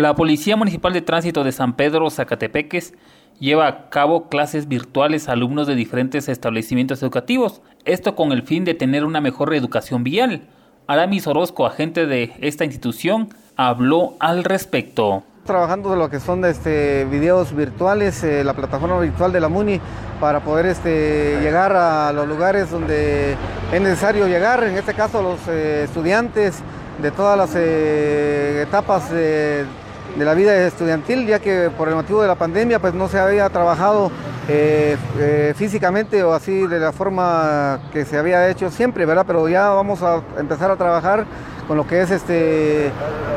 La Policía Municipal de Tránsito de San Pedro Zacatepeques lleva a cabo clases virtuales a alumnos de diferentes establecimientos educativos, esto con el fin de tener una mejor reeducación vial. Aramis Orozco, agente de esta institución, habló al respecto. Trabajando de lo que son este, videos virtuales, eh, la plataforma virtual de la MUNI, para poder este, llegar a los lugares donde es necesario llegar, en este caso los eh, estudiantes de todas las eh, etapas de la vida estudiantil, ya que por el motivo de la pandemia pues no se había trabajado eh, eh, físicamente o así de la forma que se había hecho siempre, ¿verdad? Pero ya vamos a empezar a trabajar con lo que es este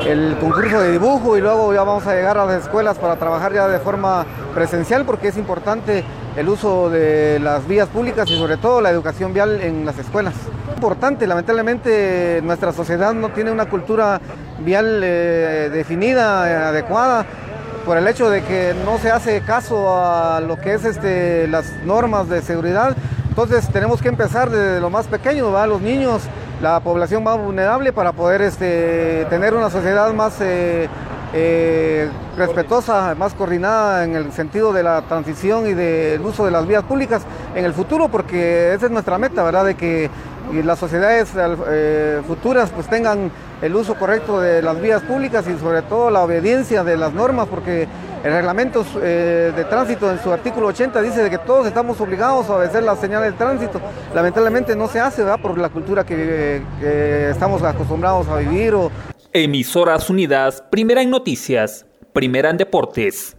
el concurso de dibujo y luego ya vamos a llegar a las escuelas para trabajar ya de forma presencial porque es importante el uso de las vías públicas y sobre todo la educación vial en las escuelas. Importante, lamentablemente nuestra sociedad no tiene una cultura vial eh, definida, adecuada por el hecho de que no se hace caso a lo que es este, las normas de seguridad. Entonces tenemos que empezar desde lo más pequeño, los niños, la población más vulnerable para poder este, tener una sociedad más eh, eh, respetuosa, más coordinada en el sentido de la transición y del uso de las vías públicas en el futuro, porque esa es nuestra meta, ¿verdad? De que las sociedades eh, futuras pues tengan el uso correcto de las vías públicas y sobre todo la obediencia de las normas, porque el reglamento eh, de tránsito en su artículo 80 dice de que todos estamos obligados a obedecer la señal de tránsito. Lamentablemente no se hace ¿verdad? por la cultura que, que estamos acostumbrados a vivir. O... Emisoras Unidas, primera en noticias, primera en deportes.